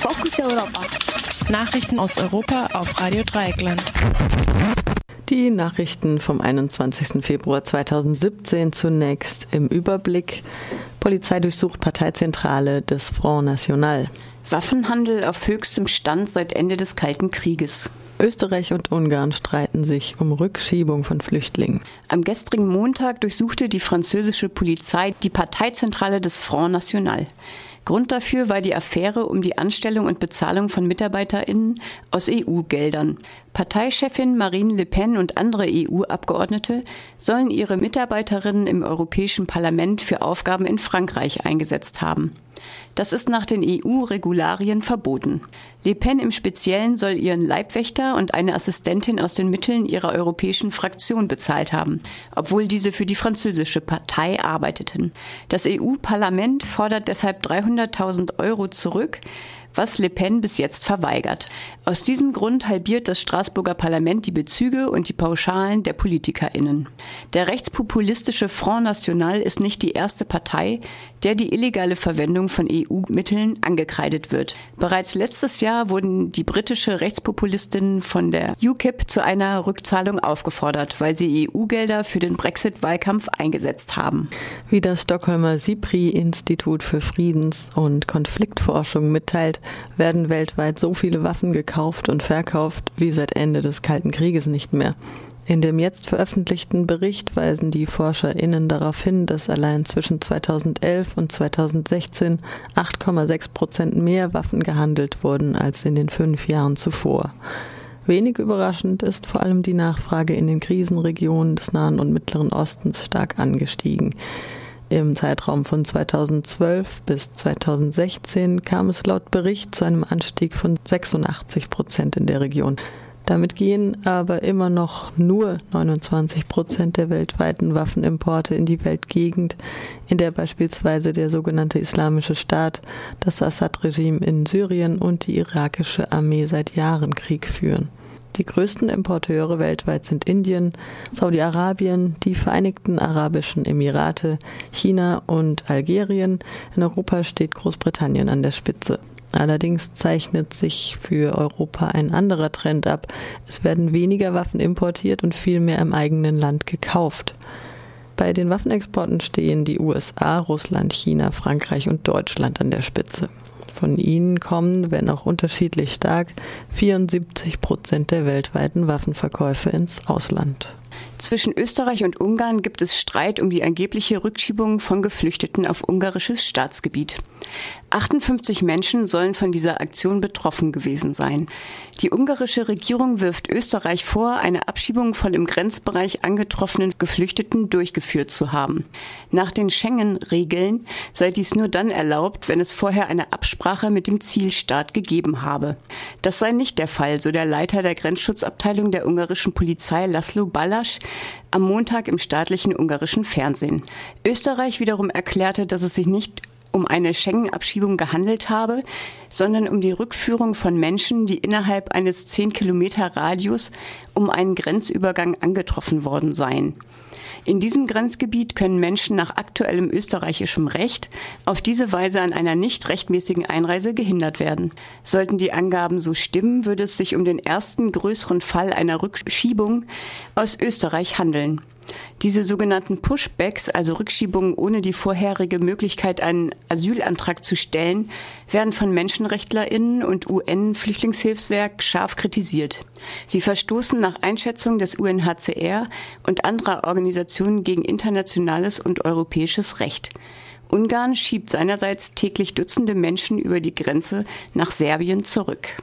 Fokus Europa. Nachrichten aus Europa auf Radio Dreieckland. Die Nachrichten vom 21. Februar 2017 zunächst im Überblick. Polizei durchsucht Parteizentrale des Front National. Waffenhandel auf höchstem Stand seit Ende des Kalten Krieges. Österreich und Ungarn streiten sich um Rückschiebung von Flüchtlingen. Am gestrigen Montag durchsuchte die französische Polizei die Parteizentrale des Front National. Grund dafür war die Affäre um die Anstellung und Bezahlung von MitarbeiterInnen aus EU-Geldern. Parteichefin Marine Le Pen und andere EU-Abgeordnete sollen ihre Mitarbeiterinnen im Europäischen Parlament für Aufgaben in Frankreich eingesetzt haben. Das ist nach den EU-Regularien verboten. Le Pen im Speziellen soll ihren Leibwächter und eine Assistentin aus den Mitteln ihrer europäischen Fraktion bezahlt haben, obwohl diese für die französische Partei arbeiteten. Das EU-Parlament fordert deshalb 300.000 Euro zurück, was Le Pen bis jetzt verweigert. Aus diesem Grund halbiert das Straßburger Parlament die Bezüge und die Pauschalen der PolitikerInnen. Der rechtspopulistische Front National ist nicht die erste Partei, der die illegale Verwendung von EU-Mitteln angekreidet wird. Bereits letztes Jahr wurden die britische Rechtspopulistinnen von der UKIP zu einer Rückzahlung aufgefordert, weil sie EU-Gelder für den Brexit-Wahlkampf eingesetzt haben. Wie das Stockholmer SIPRI-Institut für Friedens- und Konfliktforschung mitteilt, werden weltweit so viele Waffen gekauft und verkauft wie seit Ende des Kalten Krieges nicht mehr. In dem jetzt veröffentlichten Bericht weisen die ForscherInnen darauf hin, dass allein zwischen 2011 und 2016 8,6 Prozent mehr Waffen gehandelt wurden als in den fünf Jahren zuvor. Wenig überraschend ist vor allem die Nachfrage in den Krisenregionen des Nahen und Mittleren Ostens stark angestiegen. Im Zeitraum von 2012 bis 2016 kam es laut Bericht zu einem Anstieg von 86 Prozent in der Region. Damit gehen aber immer noch nur 29 Prozent der weltweiten Waffenimporte in die Weltgegend, in der beispielsweise der sogenannte Islamische Staat, das Assad-Regime in Syrien und die irakische Armee seit Jahren Krieg führen. Die größten Importeure weltweit sind Indien, Saudi-Arabien, die Vereinigten Arabischen Emirate, China und Algerien. In Europa steht Großbritannien an der Spitze. Allerdings zeichnet sich für Europa ein anderer Trend ab. Es werden weniger Waffen importiert und viel mehr im eigenen Land gekauft. Bei den Waffenexporten stehen die USA, Russland, China, Frankreich und Deutschland an der Spitze. Von ihnen kommen, wenn auch unterschiedlich stark, 74 Prozent der weltweiten Waffenverkäufe ins Ausland. Zwischen Österreich und Ungarn gibt es Streit um die angebliche Rückschiebung von Geflüchteten auf ungarisches Staatsgebiet. 58 Menschen sollen von dieser Aktion betroffen gewesen sein. Die ungarische Regierung wirft Österreich vor, eine Abschiebung von im Grenzbereich angetroffenen Geflüchteten durchgeführt zu haben. Nach den Schengen-Regeln sei dies nur dann erlaubt, wenn es vorher eine Absprache mit dem Zielstaat gegeben habe. Das sei nicht der Fall, so der Leiter der Grenzschutzabteilung der ungarischen Polizei Laszlo Ballasch am Montag im staatlichen ungarischen Fernsehen. Österreich wiederum erklärte, dass es sich nicht um eine Schengen-Abschiebung gehandelt habe, sondern um die Rückführung von Menschen, die innerhalb eines 10 Kilometer Radius um einen Grenzübergang angetroffen worden seien. In diesem Grenzgebiet können Menschen nach aktuellem österreichischem Recht auf diese Weise an einer nicht rechtmäßigen Einreise gehindert werden. Sollten die Angaben so stimmen, würde es sich um den ersten größeren Fall einer Rückschiebung aus Österreich handeln. Diese sogenannten Pushbacks, also Rückschiebungen ohne die vorherige Möglichkeit, einen Asylantrag zu stellen, werden von Menschenrechtlerinnen und UN-Flüchtlingshilfswerk scharf kritisiert. Sie verstoßen nach Einschätzung des UNHCR und anderer Organisationen gegen internationales und europäisches Recht. Ungarn schiebt seinerseits täglich Dutzende Menschen über die Grenze nach Serbien zurück.